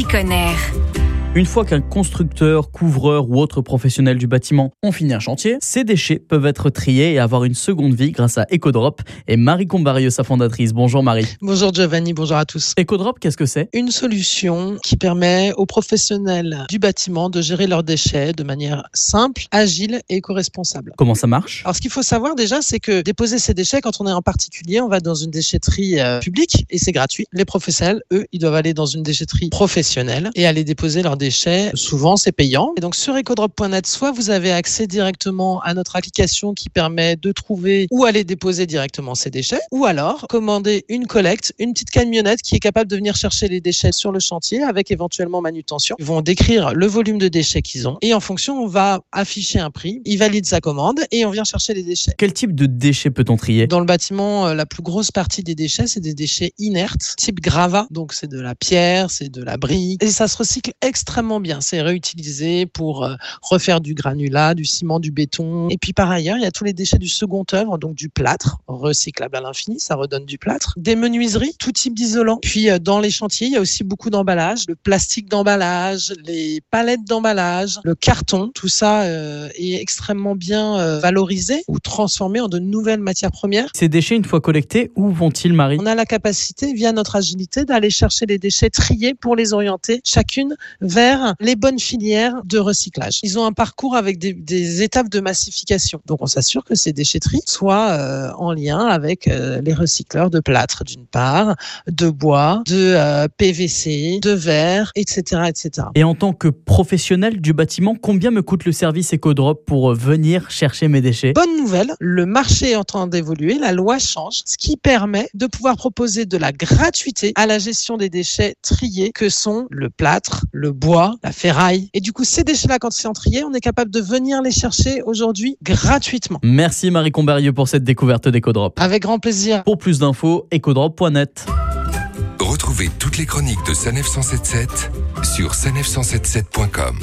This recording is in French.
s'y connaître. Une fois qu'un constructeur, couvreur ou autre professionnel du bâtiment ont fini un chantier, ces déchets peuvent être triés et avoir une seconde vie grâce à EcoDrop. Et Marie Combarieux, sa fondatrice. Bonjour Marie. Bonjour Giovanni, bonjour à tous. EcoDrop, qu'est-ce que c'est? Une solution qui permet aux professionnels du bâtiment de gérer leurs déchets de manière simple, agile et éco-responsable. Comment ça marche? Alors ce qu'il faut savoir déjà, c'est que déposer ces déchets, quand on est en particulier, on va dans une déchetterie euh, publique et c'est gratuit. Les professionnels, eux, ils doivent aller dans une déchetterie professionnelle et aller déposer leurs déchets. Souvent, c'est payant. Et donc, sur ecodrop.net, soit vous avez accès directement à notre application qui permet de trouver où aller déposer directement ces déchets, ou alors commander une collecte, une petite camionnette qui est capable de venir chercher les déchets sur le chantier avec éventuellement manutention. Ils vont décrire le volume de déchets qu'ils ont et en fonction, on va afficher un prix. Ils valident sa commande et on vient chercher les déchets. Quel type de déchets peut-on trier? Dans le bâtiment, euh, la plus grosse partie des déchets, c'est des déchets inertes, type gravat. Donc, c'est de la pierre, c'est de la brique. Et ça se recycle extrêmement bien. C'est réutilisé pour euh, refaire du granulat, du ciment, du béton. Et puis, par ailleurs, il y a tous les déchets du second œuvre, donc du plâtre, recyclable à l'infini, ça redonne du plâtre. Des menuiseries, tout type d'isolant. Puis, euh, dans les chantiers, il y a aussi beaucoup d'emballage, le plastique d'emballage, les palettes d'emballage, le carton. Tout ça euh, est extrêmement bien valorisé ou transformé en de nouvelles matières premières. Ces déchets, une fois collectés, où vont-ils, Marie? On a la capacité, via notre agilité, d'aller chercher les déchets triés pour les orienter chacune vers les bonnes filières de recyclage. Ils ont un parcours avec des, des étapes de massification. Donc on s'assure que ces déchetteries soient euh, en lien avec euh, les recycleurs de plâtre d'une part, de bois, de euh, PVC, de verre, etc., etc. Et en tant que professionnel du bâtiment, combien me coûte le service EcoDrop pour euh, venir chercher mes déchets? Bonne nouvelle, le marché est en train d'évoluer, la loi change, ce qui permet de pouvoir proposer de la gratuité à la gestion des déchets triés que sont le plâtre, le bois, la ferraille. Et du coup, ces déchets-là, quand sont triés, on est capable de venir les chercher aujourd'hui gratuitement. Merci Marie Combarieux pour cette découverte d'EcoDrop. Avec grand plaisir. Pour plus d'infos, ecodrop.net. Retrouvez toutes les chroniques de Sanef 177 sur sanef177.com.